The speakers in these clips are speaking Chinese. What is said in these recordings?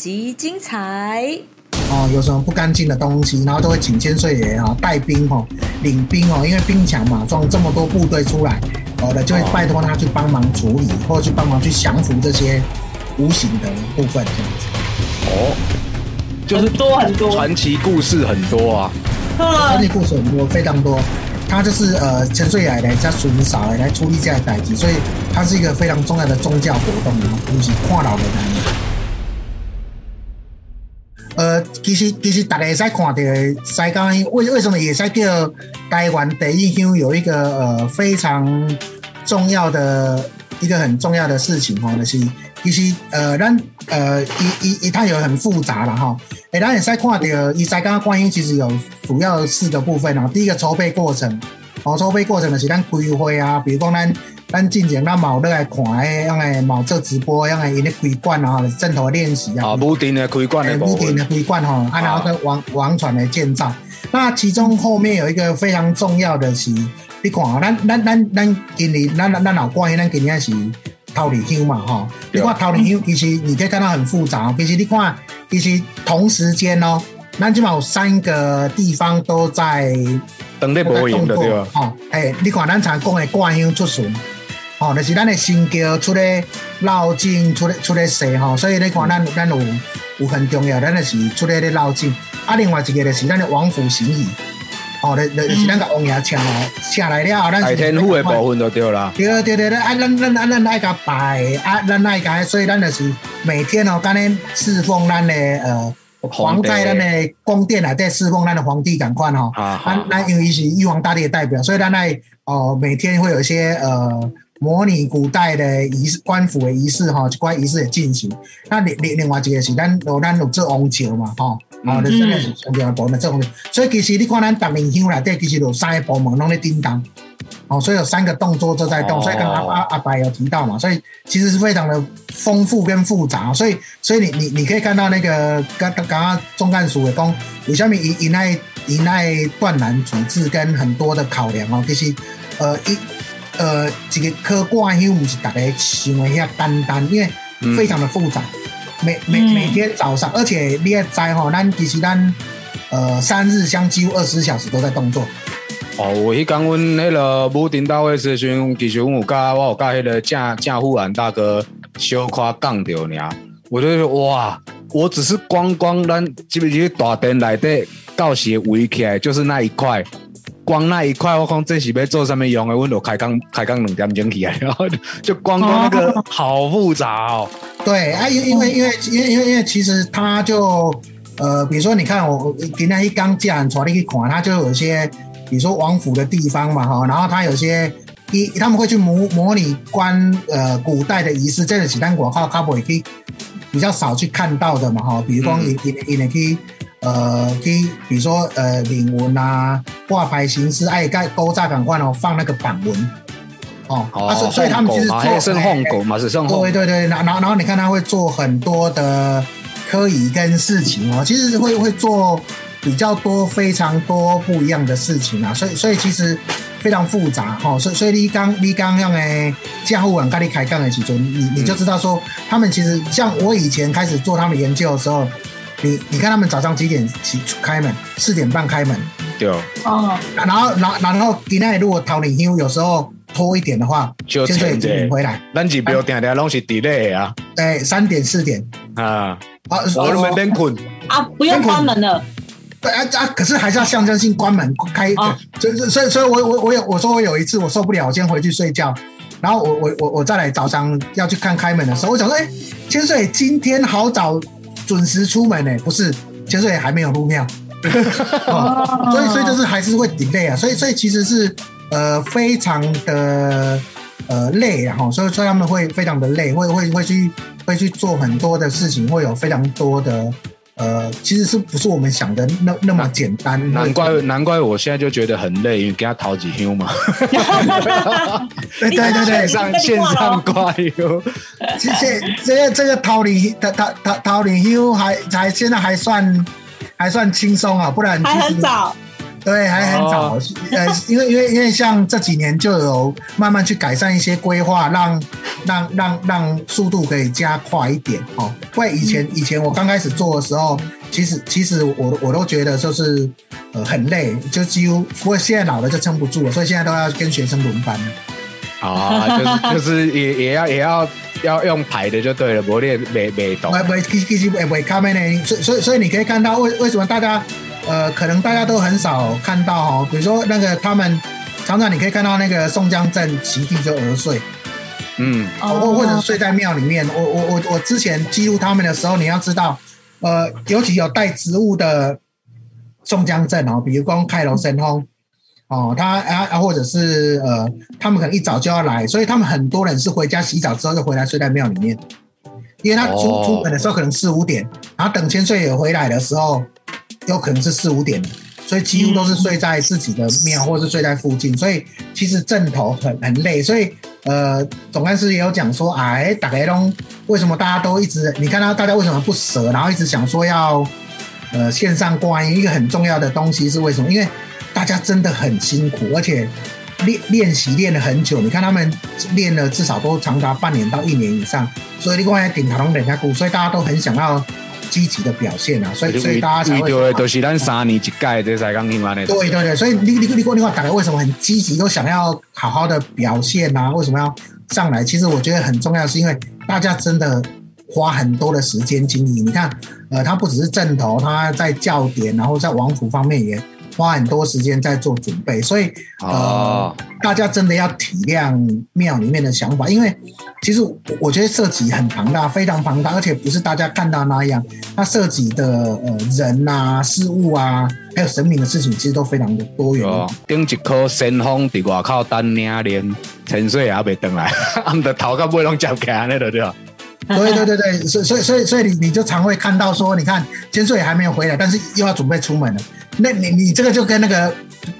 本集精彩哦，有什么不干净的东西，然后都会请千岁爷啊带兵哦，领兵哦，因为兵强马壮这么多部队出来，哦的就会拜托他去帮忙处理，或者去帮忙去降服这些无形的部分，这样子。哦，就是多很多传奇故事很多啊。传奇故事很多，非常多。他就是呃，千岁爷来在巡扫来处理这样的代际，所以它是一个非常重要的宗教活动啊，不是跨老的男人。呃，其实其实大家会使看的西港为为什么也使叫台湾第一乡有一个呃非常重要的一个很重要的事情哈，就是其实呃咱呃一一一它有很复杂了哈，诶，咱也使看到以西港观音其实有主要四个部分哦，第一个筹备过程，哦筹备过程就是咱规划啊，比如讲咱。咱进前咱冇咧来看诶，用诶冇做直播，用诶因咧开馆啊，正头练习啊。啊，武定的开馆的武定的开馆吼，啊，然后个王王传的建造。那其中后面有一个非常重要的是，你看啊，咱咱咱咱今年咱咱老关系，咱今年是桃李乡嘛，哈。你看桃李乡，其实你可以看到很复杂。其实你看，其实同时间哦，咱起码有三个地方都在等待播音的对吧？哦，哎，你看咱常讲的挂乡出巡。哦，就是咱的新桥出来绕境，出来出来踅吼，所以你看咱咱有有很重要，咱就是出来咧绕境。啊，另外一个就是咱的王府行仪，哦，就是咱个王爷请哦，请来了后，咱是天父的部分就对啦。对对对对，啊，咱咱咱咱爱甲拜，啊，咱爱甲，所以咱就是每天哦，咱咧侍奉咱的呃皇在咱的宫殿啊，在侍奉咱的皇帝赶快吼。啊，咱咱因为是玉皇大帝的代表，所以咱爱哦每天会有一些呃。模拟古代的仪式，官府的仪式哈，关仪式也进行。那另另另外一个是咱有咱有做王朝嘛，哈，哦，这个是重要的部门做。所以其实你看咱大明乡内底其实有三个部门拢在叮当，哦，所以有三个动作都在动。所以刚刚阿阿白有提到嘛，所以其实是非常的丰富跟复杂。所以所以你你你可以看到那个刚刚刚中干署的讲，有下面以以那以那断缆处置跟很多的考量哦，其实呃一。呃，这个科挂又不是大家想一下单单，因为非常的复杂。每每每天早上，而且你也知哈，咱其实咱呃三日相几乎二十四小时都在动作。哦，我一刚问那个武丁大会时阵，其实我有甲我有甲那个贾贾富兰大哥小夸讲着呢，我就说哇，我只是光光咱基本是大殿内底到时围起来就是那一块。光那一块，我讲这是要做什么用的？我都开缸开缸两点钟起来，然后就光光那个好复杂哦。对啊，因因为因为因为因为因为其实它就呃，比如说你看我今天一刚进来出来一款，它就有些比如说王府的地方嘛哈，然后它有些一他们会去模模拟关呃古代的仪式，这个几单广告他不会可以比较少去看到的嘛哈，比如讲也也也可以。呃，去比如说呃，领文啊，挂牌形式，哎，盖勾扎感官哦，放那个板文哦，啊，所以他们其实做生放狗嘛，是生放。对对对，然后然后你看他会做很多的科仪跟事情哦，其实会会做比较多非常多不一样的事情啊，所以所以其实非常复杂哈，所以所以你刚你刚用诶驾护网跟你开杠的时候，你你就知道说，他们其实像我以前开始做他们研究的时候。你你看他们早上几点起开门？四点半开门。对哦。然后然后然后今天如果逃离休有时候拖一点的话，就已经回来。咱就不要定定拢是 delay 啊。对，三点四点。啊。啊，我都没变困。啊，不用关门了。对啊啊！可是还是要象征性关门开。所以所以所以我我我有我说我有一次我受不了，我先回去睡觉。然后我我我我再来早上要去看开门的时候，我想说，哎，千岁今天好早。准时出门呢？不是，其实也还没有入庙，所以所以就是还是会 delay 啊，所以所以其实是呃非常的呃累啊，哈，所以所以他们会非常的累，会会会去会去做很多的事情，会有非常多的。呃，其实是不是我们想的那那么简单？难怪难怪我现在就觉得很累，因为给他淘几 U 嘛。对对对对，上线上挂休。谢谢，这个这个逃离逃逃逃逃离 U 还还现在还算还算轻松啊，不然还很早。对，还很早。呃，因为因为因为像这几年就有慢慢去改善一些规划，让让让让速度可以加快一点哦。因为以前以前我刚开始做的时候，其实其实我我都觉得就是呃很累，就几乎不过现在老了就撑不住了，所以现在都要跟学生轮班了。啊，就是就是也也要也要要用排的就对了，磨练没没懂。不不，其其实不不卡面呢，所以所以所以你可以看到为为什么大家呃可能大家都很少看到哦，比如说那个他们常常你可以看到那个宋江镇席地就而睡。嗯，或或者睡在庙里面。我我我我之前记录他们的时候，你要知道，呃，尤其有带植物的宋江镇哦，比如光开楼神通哦，他啊啊，或者是呃，他们可能一早就要来，所以他们很多人是回家洗澡之后就回来睡在庙里面，因为他出出门的时候可能四五点，然后等千岁爷回来的时候，有可能是四五点。所以几乎都是睡在自己的庙，或是睡在附近，所以其实阵头很很累。所以呃，总干事也有讲说，哎，打开龙为什么大家都一直？你看到大家为什么不舍？然后一直想说要呃线上观音，一个很重要的东西是为什么？因为大家真的很辛苦，而且练练习练了很久。你看他们练了至少都长达半年到一年以上，所以你光在顶塔龙等下鼓，所以大家都很想要。积极的表现啊，所以所以大家才会。对，都是咱三年一届这才刚听完的。对对对，所以你你你你话，大家为什么很积极，都想要好好的表现啊？为什么要上来？其实我觉得很重要，是因为大家真的花很多的时间精力。你看，呃，他不只是正头，他在教点，然后在王府方面也。花很多时间在做准备，所以呃，大家真的要体谅庙里面的想法，因为其实我觉得涉及很庞大，非常庞大，而且不是大家看到那样，它涉及的呃人啊、事物啊，还有神明的事情，其实都非常的多元。顶一颗神风伫外口等两年，沉睡也未回来，俺们的头壳尾拢夹起来那个对吧？对对对对，所以所以所以所以你你就常会看到说，你看千岁还没有回来，但是又要准备出门了。那你你这个就跟那个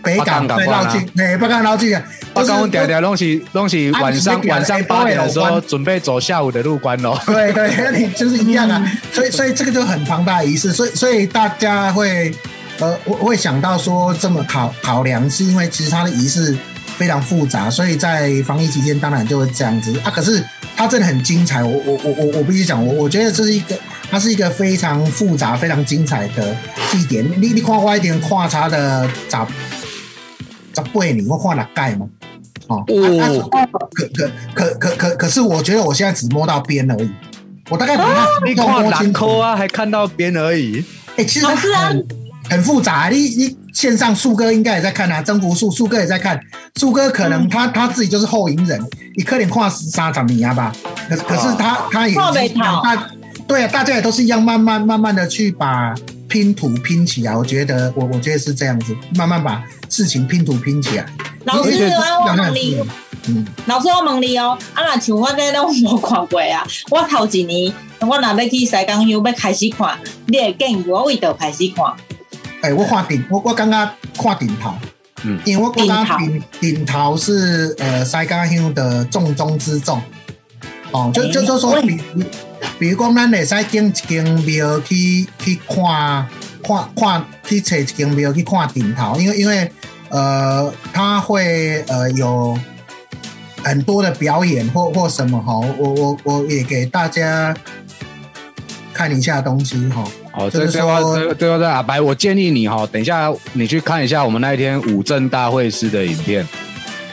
北港在绕境，哎，北港绕境啊，北港条条东西东西晚上晚上八点的时候准备走下午的路关喽。对对，那你就是一样啊，所以所以这个就很庞大的仪式，所以所以大家会呃会会想到说这么考考量，是因为其实它的仪式非常复杂，所以在防疫期间当然就会这样子啊。可是它真的很精彩，我我我我我必须讲，我我觉得这是一个。它是一个非常复杂、非常精彩的祭典。你你看我一点跨差的咋咋八年，我画了盖吗？哦，可可可可可可是，我觉得我现在只摸到边而已。我大概把它你看两抠啊，还看到边而已。哎，其实很很复杂。你你线上树哥应该也在看啊，征服树树哥也在看。树哥可能他他自己就是后营人，你可能跨沙长米啊吧？可可是他他也他。对啊，大家也都是一样，慢慢慢慢的去把拼图拼起来。我觉得，我我觉得是这样子，慢慢把事情拼图拼起来。老师，我问你，嗯，老师我问你哦，啊，那像我这拢无看过啊，我头一年我若要去西港乡要开始看，你会建议我为倒开始看？哎，我看顶，我我刚刚看顶头，嗯，因为我刚刚顶顶头是呃西加乡的重中之重。哦，就就就说比比如讲，咱会使经一间庙去去看看看去找一间庙去看顶头，因为因为呃，他会呃有很多的表演或或什么哈，我我我也给大家看一下东西哈。好，这最后最最后在阿白，我建议你哈，等一下你去看一下我们那一天五镇大会师的影片。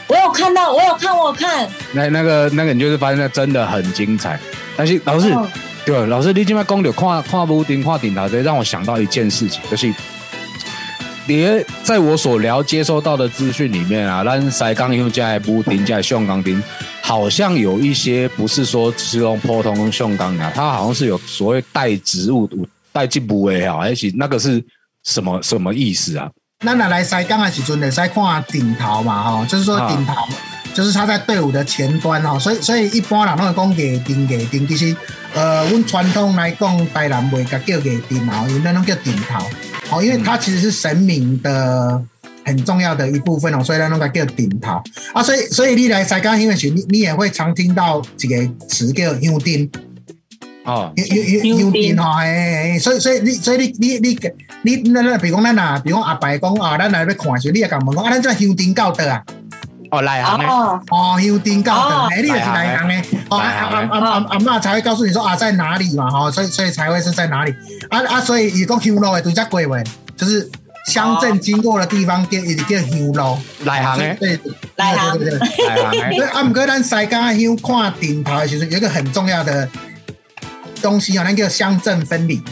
我有看到，我有看，我有看。那那个那个，你就是发现那真的很精彩。但是老师，对老师，你今麦讲的跨跨屋顶、跨顶台，这让我想到一件事情，就是你在我所了接收到的资讯里面啊，咱塞钢用加屋顶加锈钢钉，好像有一些不是说只用普通锈钢啊，它好像是有所谓带植物、带进步的哈，而且那个是什么什么意思啊？那拿来塞刚的时阵，得塞看顶头嘛，哈，就是说顶头，就是他在队伍的前端哈，所以所以一般人都会讲给顶给顶，其实呃，阮传统来讲，台南袂甲叫给顶头，因为那种叫顶头，哦，因为它其实是神明的很重要的一部分哦，所以那种叫顶头啊，所以所以你来塞刚因为时，你你也会常听到一个词叫香丁。哦，有有有有电吼，诶，所以所以你所以你你你你那那，比如讲咱呐，比如讲阿伯讲啊，咱来要看时，你也甲问讲啊，咱这香灯教的啊，哦，内行的，哦，香灯教的，诶，你就是内行的。哦，阿阿阿阿妈才会告诉你说啊在哪里嘛哦，所以所以才会是在哪里啊啊，所以一个乡路诶，都叫鬼位，就是乡镇经过的地方叫一叫乡路。内行的，对对对对对，内行诶。所以啊，唔过咱西港乡看顶头其实有一个很重要的东西哦，那叫乡镇分离。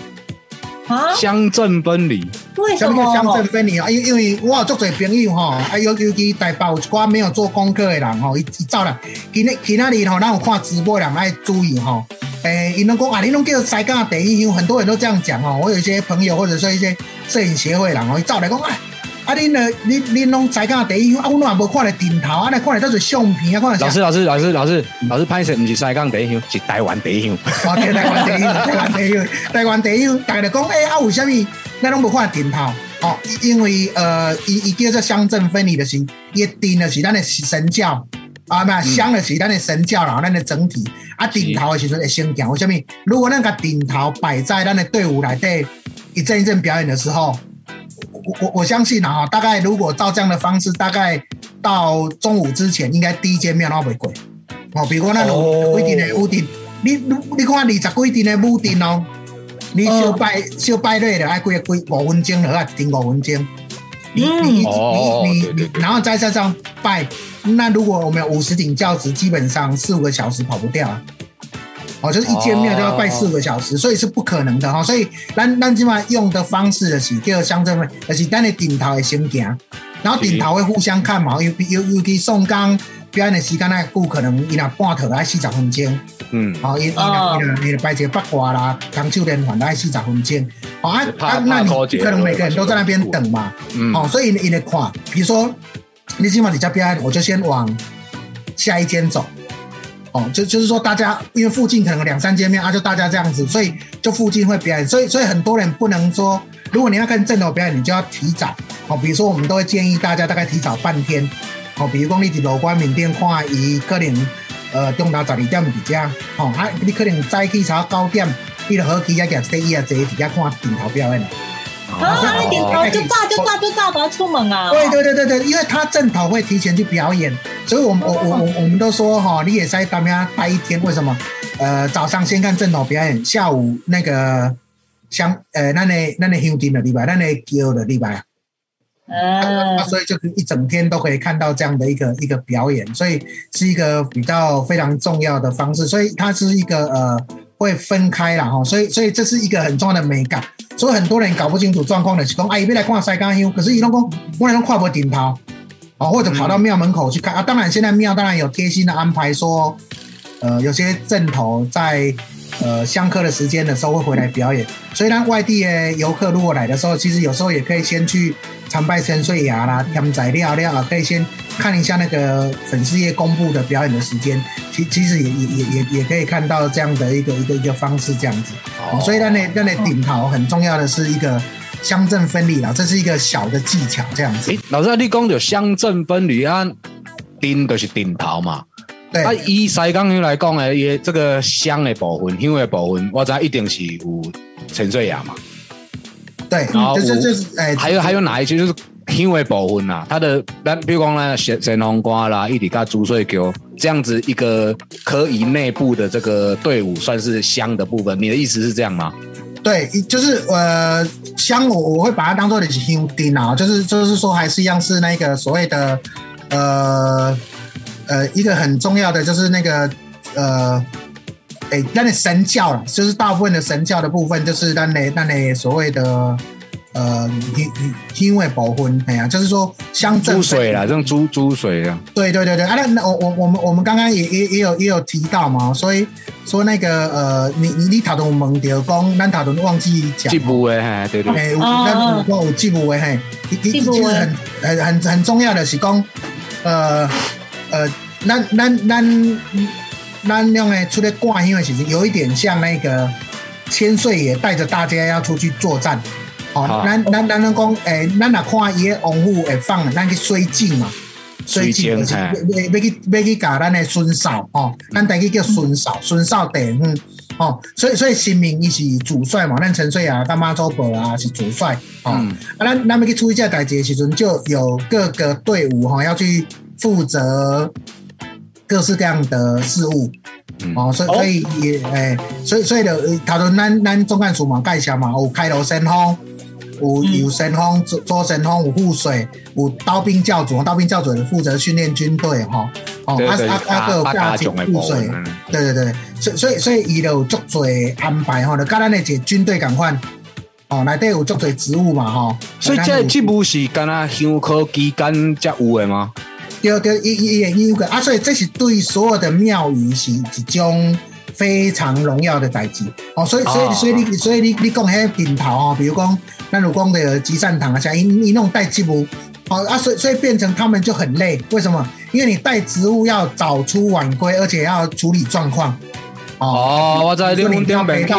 啊乡镇分离，为什么叫？乡镇分离啊？因因为我有足侪朋友吼，啊尤尤其台北有一寡没有做功课的人吼，伊伊走啦，今日今仔日吼，咱有看直播人爱注意吼，诶，伊拢讲啊，你拢叫西港第一有，很多人都这样讲哦。我有一些朋友或者说一些摄影协会人哦，伊走来讲啊。啊！恁呢？恁恁拢在讲第一啊，我拢也无看咧顶头啊，来看咧都是相片啊，看咧。老师，老师，老师，老师，老师，拍摄毋是西港第一乡，是台湾第一乡。台湾第一乡，台湾第一乡，台湾第一乡。大家讲，哎啊，为什么咱拢无看顶头？哦，因为呃，伊伊叫做乡镇分离的是，伊顶的是咱的神教啊，嘛乡的是咱的神教啦，咱的整体啊，顶头的时阵会先行。为什么？如果那个顶头摆在咱的队伍内底一阵一阵表演的时候。我我我相信啊，大概如果照这样的方式，大概到中午之前，应该第一间庙都会贵哦。比如那种规定的屋顶，你你看二十规定的屋顶哦，你小拜小拜类的，爱贵贵五分钟的话，顶五分钟。你你你你，然后再加上拜，那如果我们有五十顶轿子，基本上四五个小时跑不掉。哦，就是一见面就要拜四个小时，所以是不可能的哈。所以咱咱起码用的方式的是叫乡镇会，就是咱的顶头会先行，然后顶头会互相看嘛。尤尤尤其宋刚表演的时间那不可能，伊那半头来四十分钟，嗯，好，伊伊那伊那伊那拜节八卦啦，当秋连环来四十分钟，好啊啊，那你可能每个人都在那边等嘛，嗯，哦，所以伊那看，比如说你起码你在表演，我就先往下一间走。哦，就就是说，大家因为附近可能两三间面啊，就大家这样子，所以就附近会表演，所以所以很多人不能说，如果你要看正头表演，你就要提早。哦，比如说我们都会建议大家大概提早半天。哦，比如讲你伫罗关缅甸看伊可能呃中到十二点比较，哦，啊你可能早起查九点，你就好起啊，夹第一啊坐伫遐看顶头表演。啊！点头就炸就炸就炸，不要出门啊！对对对对对，因为他正头会提前去表演，所以我们我我我我们都说哈，你也在当面待一天。为什么？呃，早上先看正头表演，下午那个像呃，那那那那兄弟的礼拜，那那叫的礼拜，嗯，所以就是一整天都可以看到这样的一个一个表演，所以是一个比较非常重要的方式，所以它是一个呃。会分开了哈，所以所以这是一个很重要的美感，所以很多人搞不清楚状况的，是讲哎，别来看西港乡，可是伊拢讲我来拢跨不顶头，啊，或者跑到庙门口去看啊。当然，现在庙当然有贴心的安排，说呃，有些正头在呃香客的时间的时候会回来表演，虽然，外地的游客如果来的时候，其实有时候也可以先去参拜深邃崖啦，添材料料，可以先看一下那个粉丝页公布的表演的时间。其其实也也也也也可以看到这样的一个一个一个方式这样子，所以那那那那顶头很重要的是一个乡镇分离啦，这是一个小的技巧这样子。老师，你讲有乡镇分离啊，顶就是顶头嘛。对。啊，以西港乡来讲呢，也这个乡的部分、乡的部分，我知一定是有陈水雅嘛。对。然后就是就是哎，还有还有哪一些就是？因为部分呐，他的咱比如讲呢，神神龙瓜啦，一直加猪水球这样子一个可以内部的这个队伍算是香的部分，你的意思是这样吗？对，就是呃香，我我会把它当做的是香丁啊，就是就是说还是一样是那个所谓的呃呃一个很重要的就是那个呃哎那的神教了，就是大部分的神教的部分就是那那那那所谓的。呃，因因为保婚，哎呀，就是说乡镇水啦，这种猪猪水啊。对对对对，啊，那那我我我们我们刚刚也也也有也有提到嘛，所以说那个呃，你你你塔东蒙掉讲，咱塔东忘记讲。记不为嘿，对对。哎，那我有记不为嘿，其实很很很很重要的是讲，呃呃，咱咱咱咱用诶出来挂，因为其实有一点像那个千岁爷带着大家要出去作战。哦，咱咱咱讲，诶，咱若看伊个王府会放，咱去水井嘛，水井就是要要去要去教咱的孙嫂哦，咱等于叫孙嫂，孙嫂弟嗯，哦，所以所以新民伊是主帅嘛，咱陈水啊、干妈周伯啊是主帅，哦，啊，咱咱要去处理这代志的时阵，就有各个队伍哈要去负责各式各样的事务。哦，所以所以也诶，所以所以就他说咱咱总干事嘛介绍嘛，有开罗先锋。有有先锋，做先锋，有副水，有刀兵教主，刀兵教主负责训练军队，哈，哦，阿阿阿个加警护水，对对对，所以所以所以伊有足多安排，吼，就甲咱的这军队共款，哦，内底有足多职务嘛，吼，所以这植物是干那香科机关才有的吗？对对，伊伊伊有个啊，所以这是对所有的庙宇是一种非常荣耀的代志，哦，所以所以所以你所以你你讲迄顶头哦，比如讲。那如光的集善堂啊，像一一弄带植物，好啊，所以所以变成他们就很累。为什么？因为你带植物要早出晚归，而且要处理状况。哦，我在你们顶边个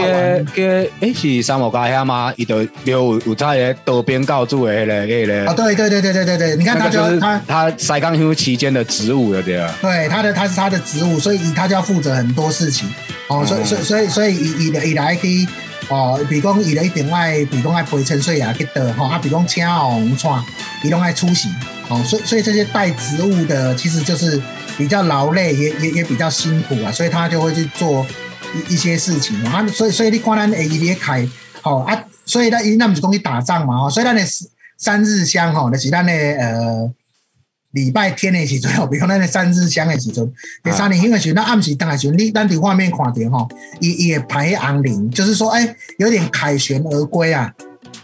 个，诶，是三毛家遐吗？伊就有有在个道边告住的迄个迄个。哦，对对对对对对对，你看他就他他塞冈乡期间的职务对啊？对，他的他是他的职务，所以他就要负责很多事情。哦，所以所以所以所以以以以来可以。哦，比如讲，伊咧一定爱，比如讲爱陪陈水啊去得吼，啊，比如讲请红串，伊拢爱出席，哦，所以所以这些带职务的，其实就是比较劳累，也也也比较辛苦啊，所以他就会去做一一些事情啊，所以所以你看咱诶伊咧开，吼啊，所以咱伊那毋是讲去打仗嘛，吼，所以咱诶三日香吼，就是咱诶呃。礼拜天的时阵，比如咱那三日香的时阵，第三年香的时阵，那暗时当的时阵，你咱伫画面看到吼，伊也排昂铃，就是说，哎，有点凯旋而归啊！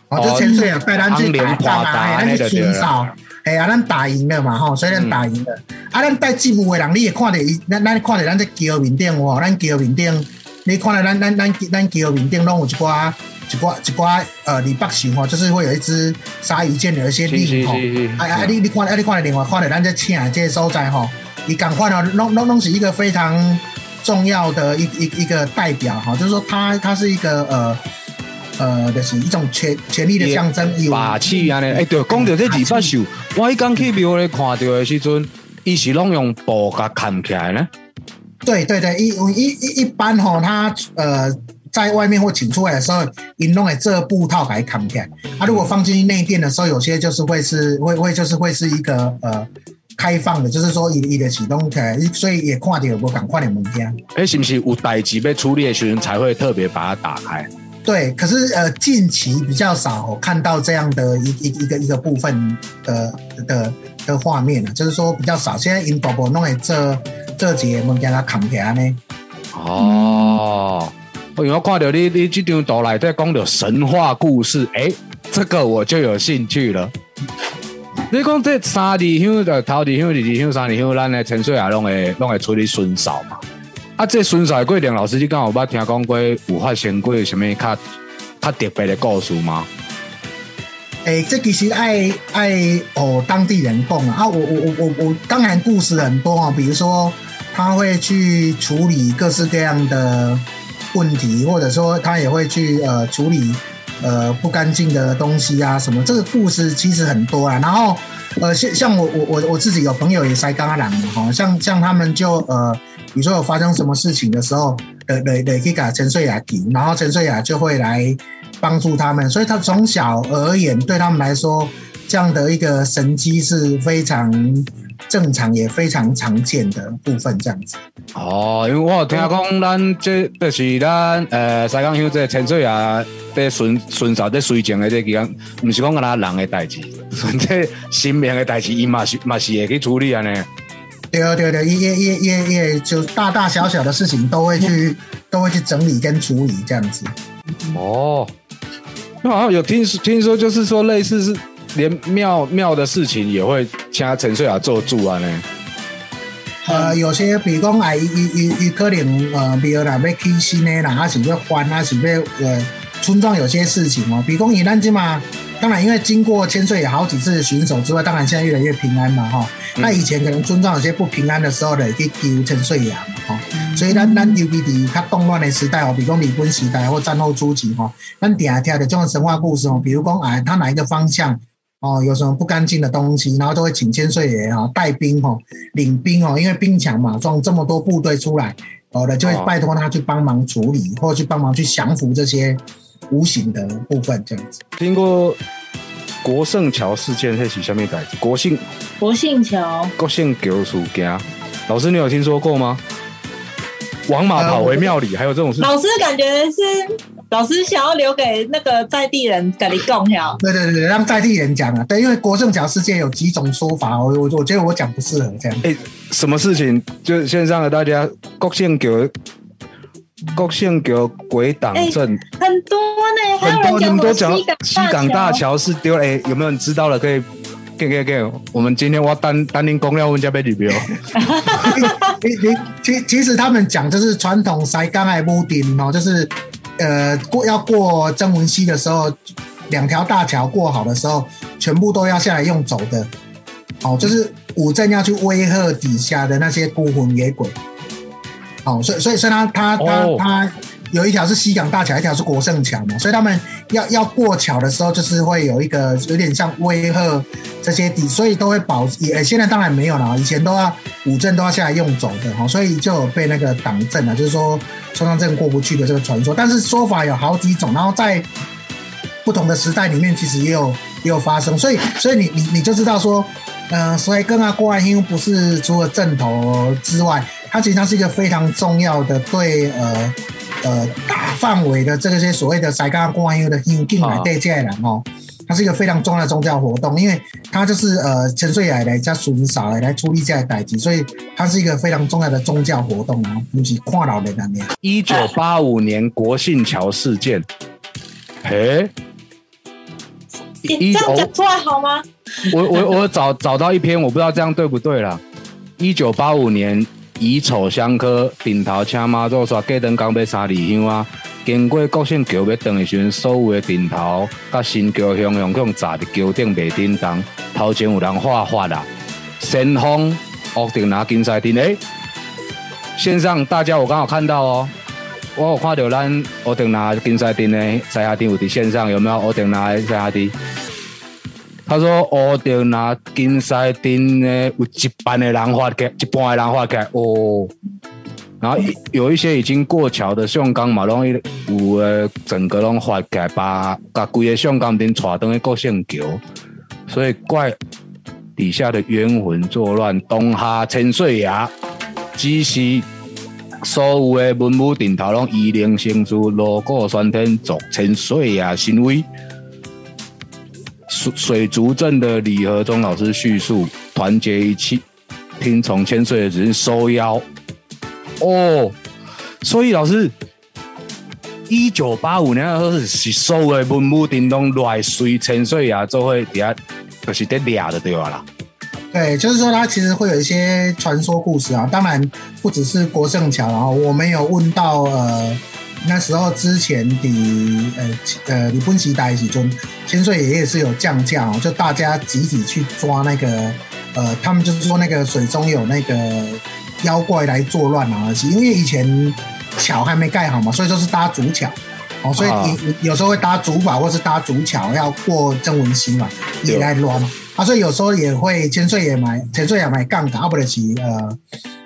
哦，就千岁啊，带咱去打仗啊，哎啊，咱打赢了嘛，吼，所以咱打赢了。啊，咱带进步的人，你也看到伊，咱咱看到咱在桥面顶哦，咱桥面顶，你看到咱咱咱咱桥面顶拢有一寡。一挂一挂呃，李北行哦，就是会有一只鲨鱼剑的一些令吼，啊啊，你你看，啊你看另外看的，咱这请这些所在吼，你赶快哦，弄弄弄是一个非常重要的一一一个代表哈，就是说他他是一个呃呃，就是一种权权力的象征，霸气啊呢，哎对，讲到这李北秀，我一刚去庙里看到的时阵，伊是拢用布甲砍起来呢？对对对，一一一一般吼，他呃。在外面或请出来的时候，引弄诶这布套来扛起来。啊，如果放进去内殿的时候，有些就是会是会会就是会是一个呃开放的，就是说一一的启动起来，所以也看到有无赶快的门家。哎，是不是有代志被处理的学生才会特别把它打开？对，可是呃近期比较少看到这样的一一一个一个部分的的的画面了，就是说比较少。现在因宝宝弄诶这这几个门家他扛起来呢。哦。我有看到你你这张图来在讲的神话故事，哎，这个我就有兴趣了。你讲这三二乡的头二乡、二二乡、三二乡，咱的陈水啊，拢会拢会处理孙嫂嘛？啊，这孙嫂过程，老师你刚有捌听讲过有发生过什么较较特别的故事吗？哎，这其实爱爱哦，当地人讲啊，我我我我我，当然故事很多啊，比如说他会去处理各式各样的。问题，或者说他也会去呃处理呃不干净的东西啊什么，这个故事其实很多啊。然后呃像像我我我我自己有朋友也塞嘎朗的哈，像像他们就呃比如说有发生什么事情的时候，呃雷雷可以给陈穗雅提，然后陈穗雅就会来帮助他们，所以他从小而言对他们来说，这样的一个神机是非常。正常也非常常见的部分，这样子。哦，因为我有听讲，咱这就是咱呃，西港乡这陈水啊，在顺顺扫在水井的这几间，不是讲跟他人的代志，纯粹心命的代志，伊嘛是嘛是会去处理啊呢。对啊，对对，也也也也就大大小小的事情都会去都会去整理跟处理这样子。哦，那好像有听听说，就是说类似是。连庙庙的事情也会请陈水雅做主啊呢。呃，有些比如讲啊，伊伊伊可能呃，比如啦要起新的啦，还是要翻，还是要呃，村庄有些事情哦。比如讲以咱即嘛，当然因为经过千岁有好几次巡守之外，当然现在越来越平安嘛哈。那以前可能村庄有些不平安的时候呢，去求千岁爷嘛哈。所以咱咱尤其伫较动乱的时代哦，比如讲日本时代或战后初期哈，咱底下听的这种神话故事哦，比如讲啊，他哪一个方向？哦，有什么不干净的东西，然后都会请千岁爷哈带兵哦领兵哦，因为兵强嘛，装这么多部队出来，哦的就会拜托他去帮忙处理，或者去帮忙去降服这些无形的部分，这样子。听过国胜桥事件，是下面代国姓国姓桥国姓桥事件，老师你有听说过吗？王马跑回庙里，还有这种事。老师感觉是老师想要留给那个在地人跟你共享。对对对对，让在地人讲啊。对，因为国政桥事件有几种说法，我我我觉得我讲不适合这样。哎，什么事情？就是线上的大家，国姓桥，国姓桥鬼党镇很多呢，很多你们都讲西港大桥是丢了。哎，有没有人知道了？可以。给给给，我们今天我单单拎公料问加杯里边哦。你你其其实他们讲就是传统塞港还屋顶哦，就是呃过要过曾文溪的时候，两条大桥过好的时候，全部都要下来用走的。哦，就是武镇要去威吓底下的那些孤魂野鬼。哦，所以所以所以他他他他。有一条是西港大桥，一条是国胜桥嘛，所以他们要要过桥的时候，就是会有一个有点像威吓这些底，所以都会保也现在当然没有了，以前都要五镇都要下来用走的哈，所以就有被那个挡镇了，就是说冲上镇过不去的这个传说。但是说法有好几种，然后在不同的时代里面，其实也有也有发生，所以所以你你你就知道说，嗯，所以跟啊郭安英不是除了镇头之外，它实际上是一个非常重要的对呃。呃，大范围的这个些所谓的塞冈公安院的引进来对接人哦，它是一个非常重要的宗教活动，因为它就是呃沉睡来来加损少来来处理这些代际，所以它是一个非常重要的宗教活动啊，尤其跨老人那边。一九八五年国信桥事件，嘿，这样讲出来好吗？我我我找找到一篇，我不知道这样对不对啦。一九八五年。乙丑相克，顶头请妈祖煞过灯刚要三里乡啊！经过国姓桥要登的时阵，所有的顶头甲新桥向向向砸伫桥顶袂叮当。头前有人画画啦，先锋屋顶拿金赛丁诶！线上大家我刚好看到哦，我有看到咱屋顶拿金赛丁的赛下钉有伫线上有没有？屋顶拿赛下钉。他说：“乌顶拿金赛丁呢，有一半的人发给，一半的人发给哦。然后有一些已经过桥的橡钢嘛，拢有诶整个拢发给，把把规个橡钢钉带登去国姓桥，所以怪底下的冤魂作乱，东下千岁爷，只是所有的文武顶头拢以灵圣主，锣鼓喧天，祝千岁爷神威。”水水族镇的李和忠老师叙述：团结一气，听从千岁的指令，收妖。哦，所以老师，一九八五年的时候是所有的文武叮咚来随千岁啊，就会底下就是得俩的对吧啦？对，就是说他其实会有一些传说故事啊，当然不只是国胜桥，然后我们有问到呃。那时候之前的呃呃，李本时代时中，千岁爷爷是有降价哦，就大家集体去抓那个呃，他们就是说那个水中有那个妖怪来作乱啊，因为以前桥还没盖好嘛，所以说是搭竹桥哦，所以你有时候会搭竹筏或是搭竹桥要过曾文溪嘛，也来乱嘛，啊，所以有时候也会千岁爷买千岁爷买杠杆，不得是呃。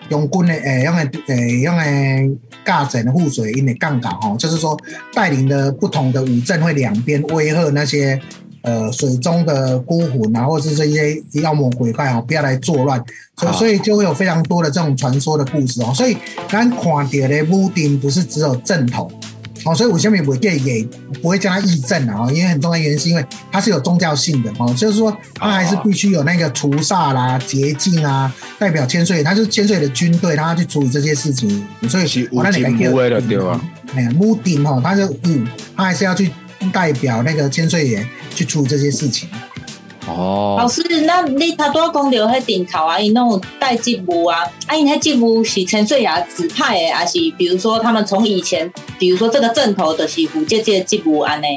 用棍的诶，用诶诶，用诶架整的护水因的杠杆哦，就是说带领的不同的武阵会两边威吓那些呃水中的孤魂啊，或者是这些妖魔鬼怪哦，不要来作乱，所以所以就会有非常多的这种传说的故事哦，所以咱看到的屋顶不是只有正头。哦，所以我下面不会也不会叫他义正啊，因为很重要原因是因为它是有宗教性的哦，就是说它还是必须有那个除煞啦、洁净啊，代表千岁，它是千岁的军队，他要去处理这些事情，所以我那里改掉了对吧？哎呀，屋顶哦，他就嗯，他还是要去代表那个千岁爷去处理这些事情。哦，老师，那你他多讲到迄顶头啊，伊那种带职务啊，啊，伊迄职务是陈岁雅指派的，还是比如说他们从以前，比如说这个镇头的是胡姐姐职务安呢，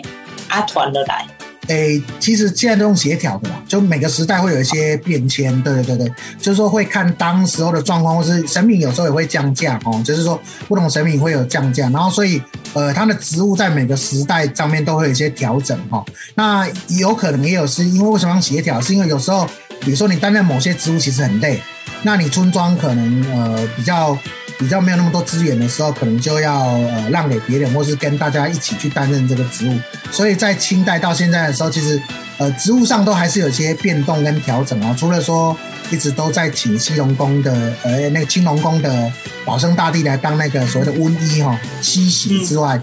啊传了来。诶，其实现在都用协调的啦，就每个时代会有一些变迁，对对对对，就是说会看当时候的状况，或是神明有时候也会降价哦，就是说不同神明会有降价，然后所以呃，它的职务在每个时代上面都会有一些调整哈。那有可能也有是因为为什么要协调？是因为有时候，比如说你担任某些职务其实很累，那你村庄可能呃比较。比较没有那么多资源的时候，可能就要呃让给别人，或是跟大家一起去担任这个职务。所以在清代到现在的时候，其实呃，职务上都还是有些变动跟调整啊。除了说一直都在请西龙宫的呃那个青龙宫的保生大帝来当那个所谓的瘟医哈西洗之外，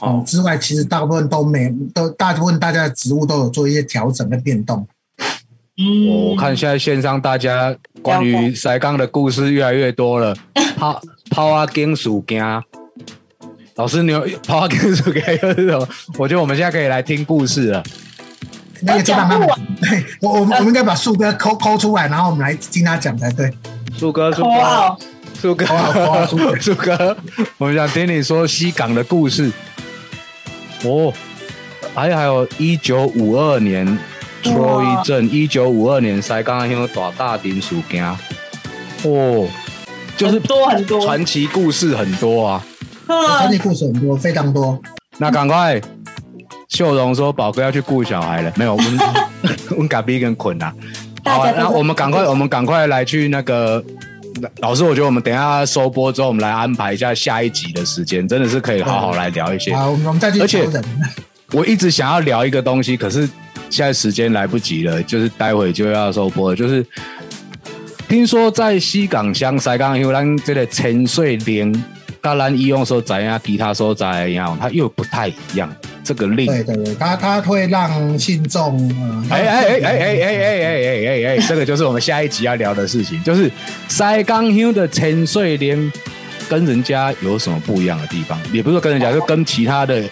哦之外，其实大部分都没都大部分大家的职务都有做一些调整跟变动。嗯，我看现在线上大家关于塞缸的故事越来越多了，抛抛啊金属镜。老师，你有抛啊金属镜有什么？我觉得我们现在可以来听故事了。那个慢慢对我，我们我们应该把树哥抠抠出来，然后我们来听他讲才对。树哥，树哥，树哥，树哥，我们想听你说西港的故事。哦，还还有一九五二年初一镇，一九五二年塞港乡大大丁树惊。哦，就是多很多传奇故事很多啊，传奇故事很多，非常多。那赶快。秀荣说：“宝哥要去顾小孩了，没有？我们 我们嘎逼跟捆啊。好，那我们赶快，我们赶快来去那个老师。我觉得我们等下收播之后，我们来安排一下下一集的时间，真的是可以好好来聊一些。好，我们再去。而且 我一直想要聊一个东西，可是现在时间来不及了，就是待会就要收播了。就是听说在西港乡西港有咱这个千岁莲，跟咱以往所在啊，其他所在一样，它又不太一样。”这个令对对对，它它会让信众，哎哎哎哎哎哎哎哎哎哎，这个就是我们下一集要聊的事情，就是西港乡的千岁莲跟人家有什么不一样的地方？也不是说跟人家，就跟其他的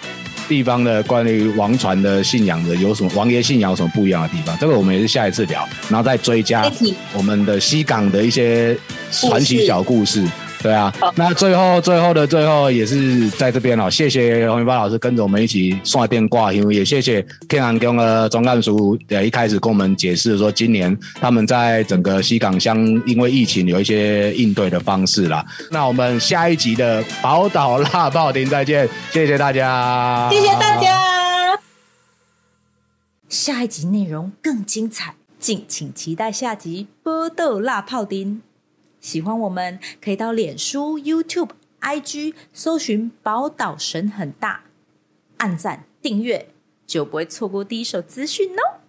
地方的关于王传的信仰的有什么王爷信仰有什么不一样的地方？这个我们也是下一次聊，然后再追加我们的西港的一些传奇小故事。对啊，那最后最后的最后也是在这边哦，谢谢洪云发老师跟着我们一起送电挂，因为也谢谢天安宫的总干叔，呃，一开始跟我们解释说，今年他们在整个西港乡因为疫情有一些应对的方式啦。那我们下一集的宝岛辣爆丁再见，谢谢大家，谢谢大家。下一集内容更精彩，敬请期待下集波豆辣泡丁。喜欢我们，可以到脸书、YouTube、IG 搜寻“宝岛神很大”，按赞订阅，就不会错过第一手资讯哦。